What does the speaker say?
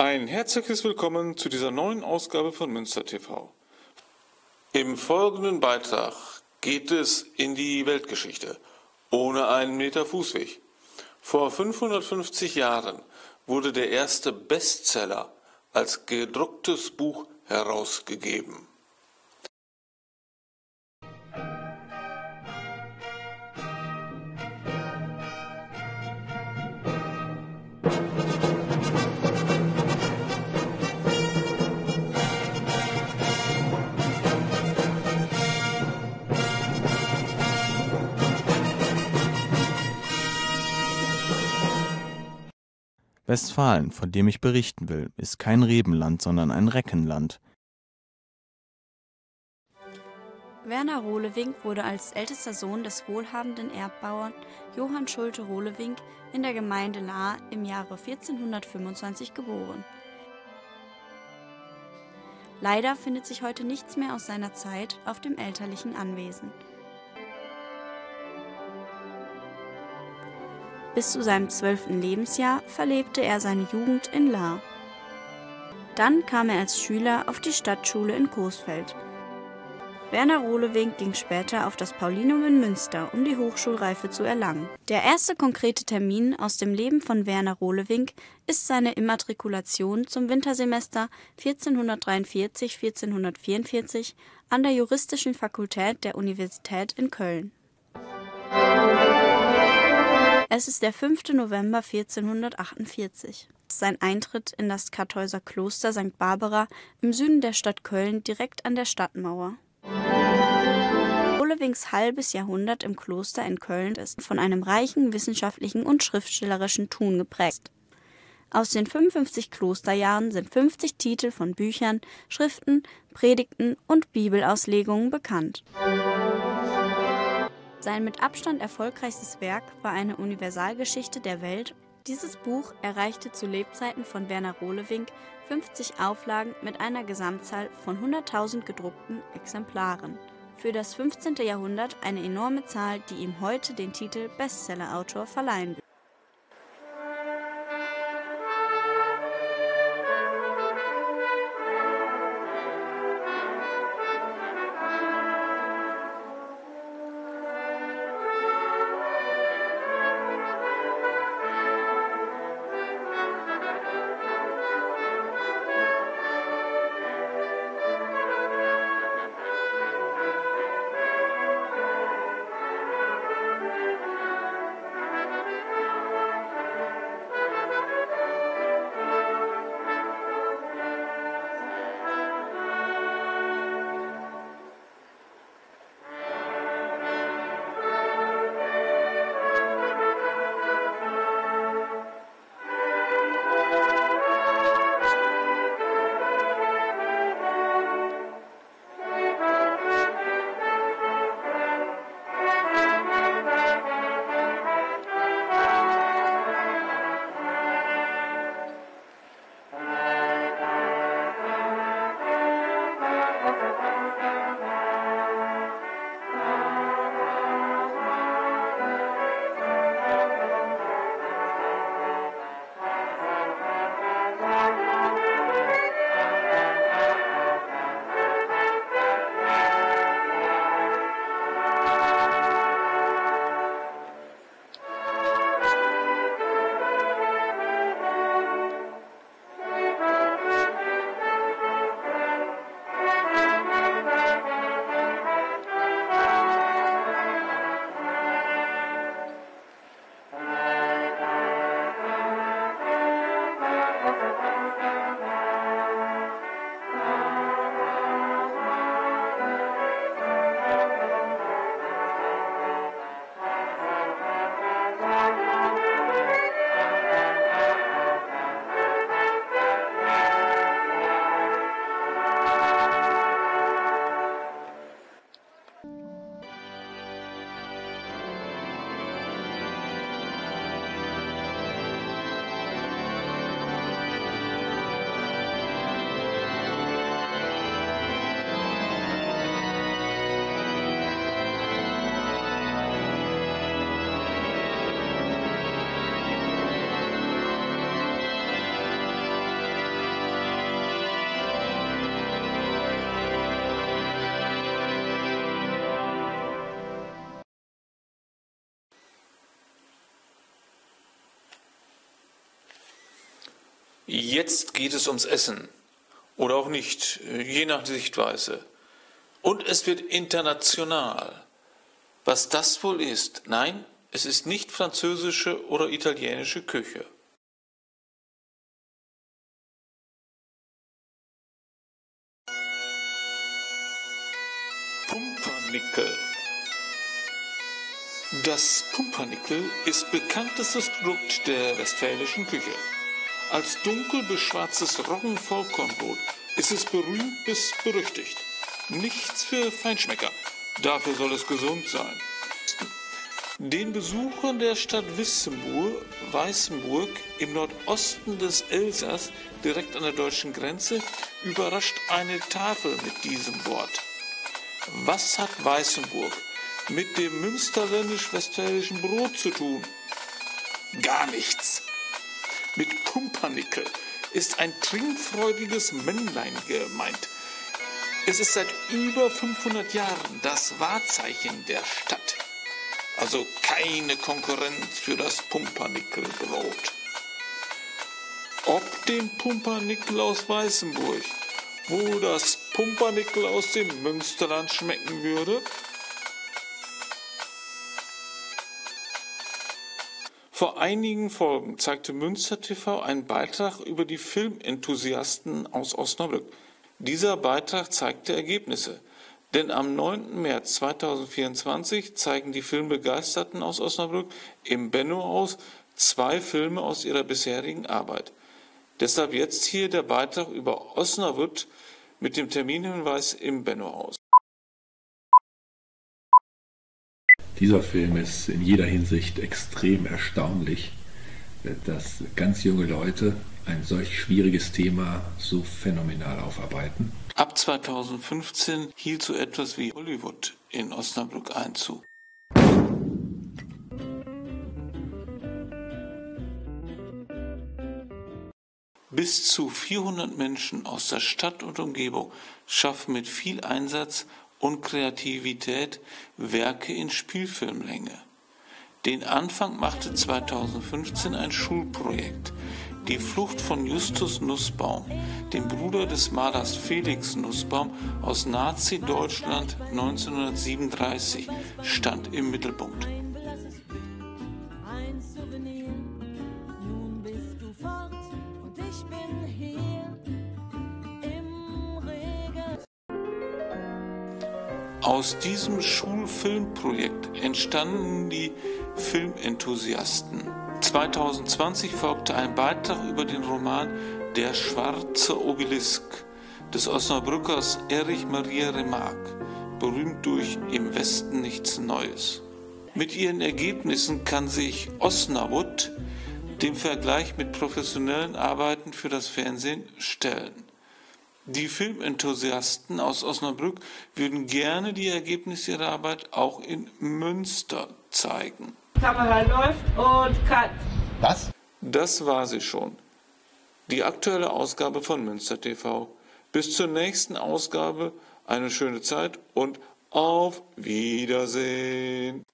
Ein herzliches Willkommen zu dieser neuen Ausgabe von Münster TV. Im folgenden Beitrag geht es in die Weltgeschichte ohne einen Meter Fußweg. Vor 550 Jahren wurde der erste Bestseller als gedrucktes Buch herausgegeben. Westfalen, von dem ich berichten will, ist kein Rebenland, sondern ein Reckenland. Werner Rohlewink wurde als ältester Sohn des wohlhabenden Erbbauern Johann Schulte Rohlewink in der Gemeinde Lahr im Jahre 1425 geboren. Leider findet sich heute nichts mehr aus seiner Zeit auf dem elterlichen Anwesen. Bis zu seinem zwölften Lebensjahr verlebte er seine Jugend in Lahr. Dann kam er als Schüler auf die Stadtschule in Coesfeld. Werner Rohlewink ging später auf das Paulinum in Münster, um die Hochschulreife zu erlangen. Der erste konkrete Termin aus dem Leben von Werner Rohlewink ist seine Immatrikulation zum Wintersemester 1443-1444 an der Juristischen Fakultät der Universität in Köln. Es ist der 5. November 1448. Sein Eintritt in das Kartäuser Kloster St. Barbara im Süden der Stadt Köln direkt an der Stadtmauer. Olewings halbes Jahrhundert im Kloster in Köln ist von einem reichen wissenschaftlichen und schriftstellerischen Tun geprägt. Aus den 55 Klosterjahren sind 50 Titel von Büchern, Schriften, Predigten und Bibelauslegungen bekannt. Sein mit Abstand erfolgreichstes Werk war eine Universalgeschichte der Welt. Dieses Buch erreichte zu Lebzeiten von Werner Rohlewink 50 Auflagen mit einer Gesamtzahl von 100.000 gedruckten Exemplaren. Für das 15. Jahrhundert eine enorme Zahl, die ihm heute den Titel Bestsellerautor verleihen wird. Jetzt geht es ums Essen. Oder auch nicht, je nach Sichtweise. Und es wird international. Was das wohl ist? Nein, es ist nicht französische oder italienische Küche. Pumpernickel. Das Pumpernickel ist bekanntestes Produkt der westfälischen Küche. Als dunkel beschwarztes Roggenvollkornbrot ist es berühmt bis berüchtigt. Nichts für Feinschmecker. Dafür soll es gesund sein. Den Besuchern der Stadt Wissembourg, Weißenburg im Nordosten des Elsass, direkt an der deutschen Grenze, überrascht eine Tafel mit diesem Wort. Was hat Weißenburg mit dem münsterländisch-westfälischen Brot zu tun? Gar nichts. Mit Pumpernickel ist ein trinkfreudiges Männlein gemeint. Es ist seit über 500 Jahren das Wahrzeichen der Stadt. Also keine Konkurrenz für das Pumpernickelbrot. Ob dem Pumpernickel aus Weißenburg, wo das Pumpernickel aus dem Münsterland schmecken würde? Vor einigen Folgen zeigte Münster TV einen Beitrag über die Filmenthusiasten aus Osnabrück. Dieser Beitrag zeigte Ergebnisse. Denn am 9. März 2024 zeigen die Filmbegeisterten aus Osnabrück im Benno-Haus zwei Filme aus ihrer bisherigen Arbeit. Deshalb jetzt hier der Beitrag über Osnabrück mit dem Terminhinweis im Benno-Haus. Dieser Film ist in jeder Hinsicht extrem erstaunlich, dass ganz junge Leute ein solch schwieriges Thema so phänomenal aufarbeiten. Ab 2015 hielt so etwas wie Hollywood in Osnabrück Einzug. Bis zu 400 Menschen aus der Stadt und Umgebung schaffen mit viel Einsatz und Kreativität Werke in Spielfilmlänge. Den Anfang machte 2015 ein Schulprojekt, die Flucht von Justus Nussbaum, dem Bruder des Malers Felix Nussbaum aus Nazi-Deutschland 1937, stand im Mittelpunkt. Aus diesem Schulfilmprojekt entstanden die Filmenthusiasten. 2020 folgte ein Beitrag über den Roman Der schwarze Obelisk des Osnabrückers Erich Maria Remarque, berühmt durch Im Westen nichts Neues. Mit ihren Ergebnissen kann sich Osnabrück dem Vergleich mit professionellen Arbeiten für das Fernsehen stellen. Die Filmenthusiasten aus Osnabrück würden gerne die Ergebnisse ihrer Arbeit auch in Münster zeigen. Kamera läuft und cut. Was? Das war sie schon. Die aktuelle Ausgabe von Münster TV. Bis zur nächsten Ausgabe eine schöne Zeit und auf Wiedersehen.